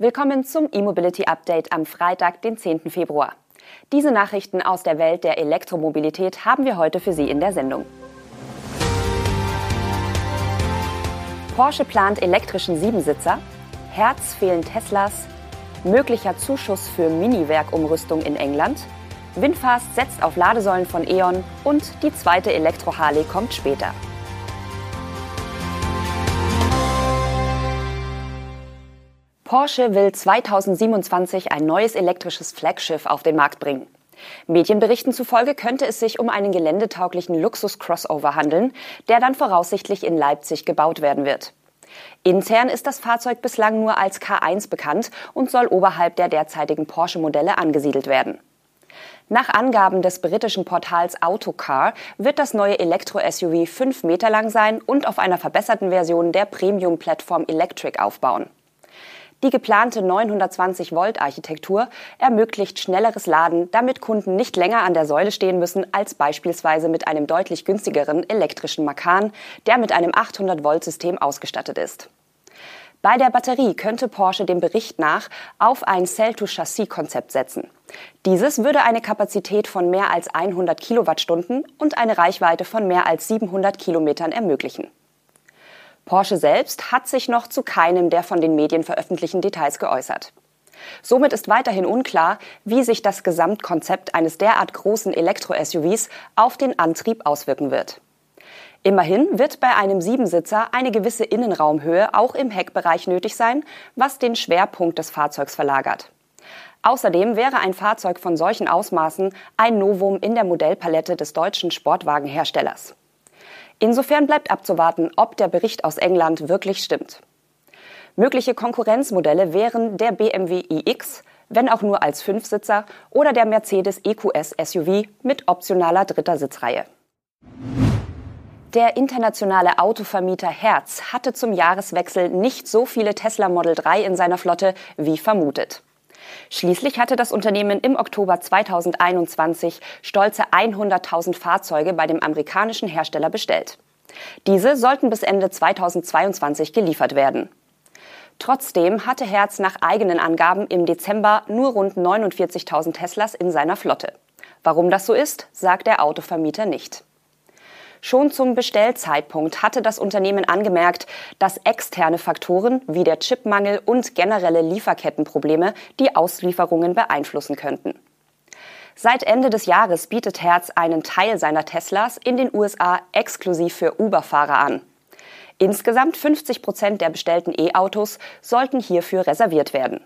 Willkommen zum E-Mobility Update am Freitag, den 10. Februar. Diese Nachrichten aus der Welt der Elektromobilität haben wir heute für Sie in der Sendung. Porsche plant elektrischen Siebensitzer, Herz fehlen Teslas, möglicher Zuschuss für Mini-Werkumrüstung in England, Windfast setzt auf Ladesäulen von E.ON und die zweite Elektro-Harley kommt später. Porsche will 2027 ein neues elektrisches Flaggschiff auf den Markt bringen. Medienberichten zufolge könnte es sich um einen geländetauglichen Luxus-Crossover handeln, der dann voraussichtlich in Leipzig gebaut werden wird. Intern ist das Fahrzeug bislang nur als K1 bekannt und soll oberhalb der derzeitigen Porsche-Modelle angesiedelt werden. Nach Angaben des britischen Portals Autocar wird das neue Elektro-SUV fünf Meter lang sein und auf einer verbesserten Version der Premium-Plattform Electric aufbauen. Die geplante 920-Volt-Architektur ermöglicht schnelleres Laden, damit Kunden nicht länger an der Säule stehen müssen als beispielsweise mit einem deutlich günstigeren elektrischen Macan, der mit einem 800-Volt-System ausgestattet ist. Bei der Batterie könnte Porsche dem Bericht nach auf ein Cell-to-Chassis-Konzept setzen. Dieses würde eine Kapazität von mehr als 100 Kilowattstunden und eine Reichweite von mehr als 700 Kilometern ermöglichen. Porsche selbst hat sich noch zu keinem der von den Medien veröffentlichten Details geäußert. Somit ist weiterhin unklar, wie sich das Gesamtkonzept eines derart großen Elektro-SUVs auf den Antrieb auswirken wird. Immerhin wird bei einem Siebensitzer eine gewisse Innenraumhöhe auch im Heckbereich nötig sein, was den Schwerpunkt des Fahrzeugs verlagert. Außerdem wäre ein Fahrzeug von solchen Ausmaßen ein Novum in der Modellpalette des deutschen Sportwagenherstellers. Insofern bleibt abzuwarten, ob der Bericht aus England wirklich stimmt. Mögliche Konkurrenzmodelle wären der BMW iX, wenn auch nur als Fünfsitzer, oder der Mercedes EQS SUV mit optionaler dritter Sitzreihe. Der internationale Autovermieter Hertz hatte zum Jahreswechsel nicht so viele Tesla Model 3 in seiner Flotte wie vermutet. Schließlich hatte das Unternehmen im Oktober 2021 stolze 100.000 Fahrzeuge bei dem amerikanischen Hersteller bestellt. Diese sollten bis Ende 2022 geliefert werden. Trotzdem hatte Herz nach eigenen Angaben im Dezember nur rund 49.000 Teslas in seiner Flotte. Warum das so ist, sagt der Autovermieter nicht. Schon zum Bestellzeitpunkt hatte das Unternehmen angemerkt, dass externe Faktoren wie der Chipmangel und generelle Lieferkettenprobleme die Auslieferungen beeinflussen könnten. Seit Ende des Jahres bietet Herz einen Teil seiner Teslas in den USA exklusiv für Uber-Fahrer an. Insgesamt 50 Prozent der bestellten E-Autos sollten hierfür reserviert werden.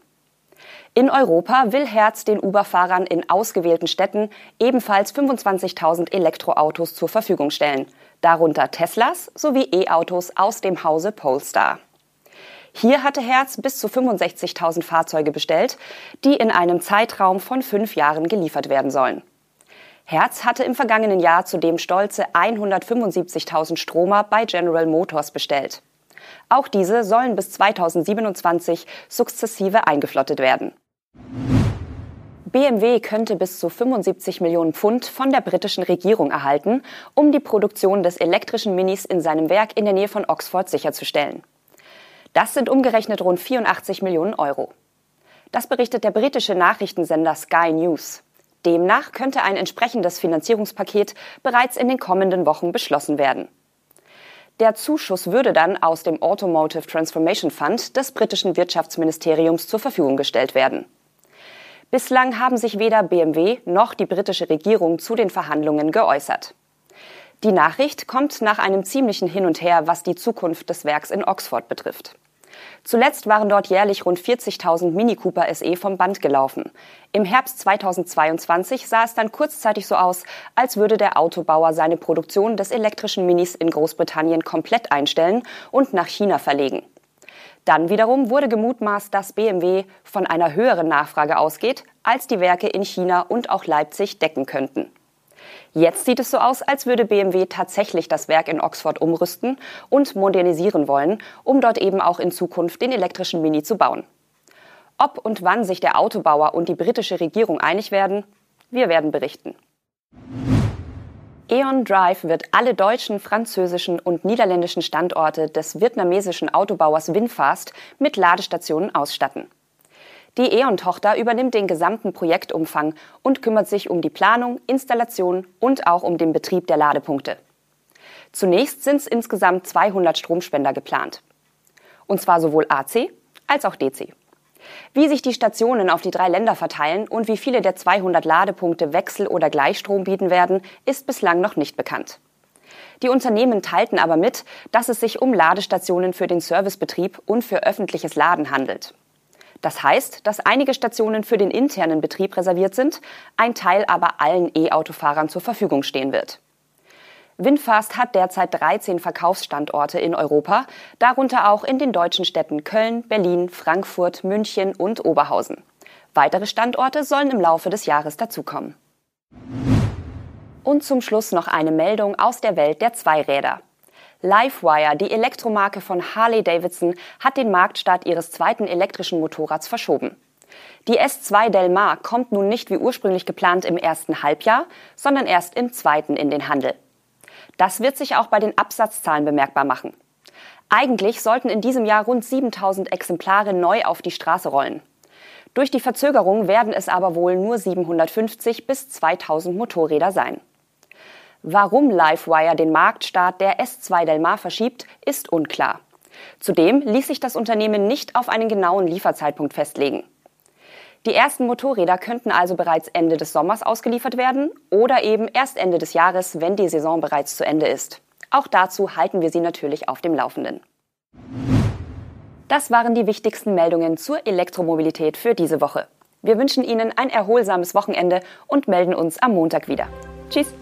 In Europa will Herz den Uber-Fahrern in ausgewählten Städten ebenfalls 25.000 Elektroautos zur Verfügung stellen, darunter Teslas sowie E-Autos aus dem Hause Polestar. Hier hatte Herz bis zu 65.000 Fahrzeuge bestellt, die in einem Zeitraum von fünf Jahren geliefert werden sollen. Herz hatte im vergangenen Jahr zudem stolze 175.000 Stromer bei General Motors bestellt. Auch diese sollen bis 2027 sukzessive eingeflottet werden. BMW könnte bis zu 75 Millionen Pfund von der britischen Regierung erhalten, um die Produktion des elektrischen Minis in seinem Werk in der Nähe von Oxford sicherzustellen. Das sind umgerechnet rund 84 Millionen Euro. Das berichtet der britische Nachrichtensender Sky News. Demnach könnte ein entsprechendes Finanzierungspaket bereits in den kommenden Wochen beschlossen werden. Der Zuschuss würde dann aus dem Automotive Transformation Fund des britischen Wirtschaftsministeriums zur Verfügung gestellt werden. Bislang haben sich weder BMW noch die britische Regierung zu den Verhandlungen geäußert. Die Nachricht kommt nach einem ziemlichen Hin und Her, was die Zukunft des Werks in Oxford betrifft. Zuletzt waren dort jährlich rund 40.000 Mini Cooper SE vom Band gelaufen. Im Herbst 2022 sah es dann kurzzeitig so aus, als würde der Autobauer seine Produktion des elektrischen Minis in Großbritannien komplett einstellen und nach China verlegen. Dann wiederum wurde gemutmaßt, dass BMW von einer höheren Nachfrage ausgeht, als die Werke in China und auch Leipzig decken könnten. Jetzt sieht es so aus, als würde BMW tatsächlich das Werk in Oxford umrüsten und modernisieren wollen, um dort eben auch in Zukunft den elektrischen Mini zu bauen. Ob und wann sich der Autobauer und die britische Regierung einig werden, wir werden berichten. E.ON Drive wird alle deutschen, französischen und niederländischen Standorte des vietnamesischen Autobauers Winfast mit Ladestationen ausstatten. Die E.ON-Tochter übernimmt den gesamten Projektumfang und kümmert sich um die Planung, Installation und auch um den Betrieb der Ladepunkte. Zunächst sind es insgesamt 200 Stromspender geplant. Und zwar sowohl AC als auch DC. Wie sich die Stationen auf die drei Länder verteilen und wie viele der 200 Ladepunkte Wechsel- oder Gleichstrom bieten werden, ist bislang noch nicht bekannt. Die Unternehmen teilten aber mit, dass es sich um Ladestationen für den Servicebetrieb und für öffentliches Laden handelt. Das heißt, dass einige Stationen für den internen Betrieb reserviert sind, ein Teil aber allen E-Autofahrern zur Verfügung stehen wird. Winfast hat derzeit 13 Verkaufsstandorte in Europa, darunter auch in den deutschen Städten Köln, Berlin, Frankfurt, München und Oberhausen. Weitere Standorte sollen im Laufe des Jahres dazukommen. Und zum Schluss noch eine Meldung aus der Welt der Zweiräder. Livewire, die Elektromarke von Harley Davidson, hat den Marktstart ihres zweiten elektrischen Motorrads verschoben. Die S2 Del Mar kommt nun nicht wie ursprünglich geplant im ersten Halbjahr, sondern erst im zweiten in den Handel. Das wird sich auch bei den Absatzzahlen bemerkbar machen. Eigentlich sollten in diesem Jahr rund 7000 Exemplare neu auf die Straße rollen. Durch die Verzögerung werden es aber wohl nur 750 bis 2000 Motorräder sein. Warum Livewire den Marktstart der S2 Del Mar verschiebt, ist unklar. Zudem ließ sich das Unternehmen nicht auf einen genauen Lieferzeitpunkt festlegen. Die ersten Motorräder könnten also bereits Ende des Sommers ausgeliefert werden oder eben erst Ende des Jahres, wenn die Saison bereits zu Ende ist. Auch dazu halten wir Sie natürlich auf dem Laufenden. Das waren die wichtigsten Meldungen zur Elektromobilität für diese Woche. Wir wünschen Ihnen ein erholsames Wochenende und melden uns am Montag wieder. Tschüss!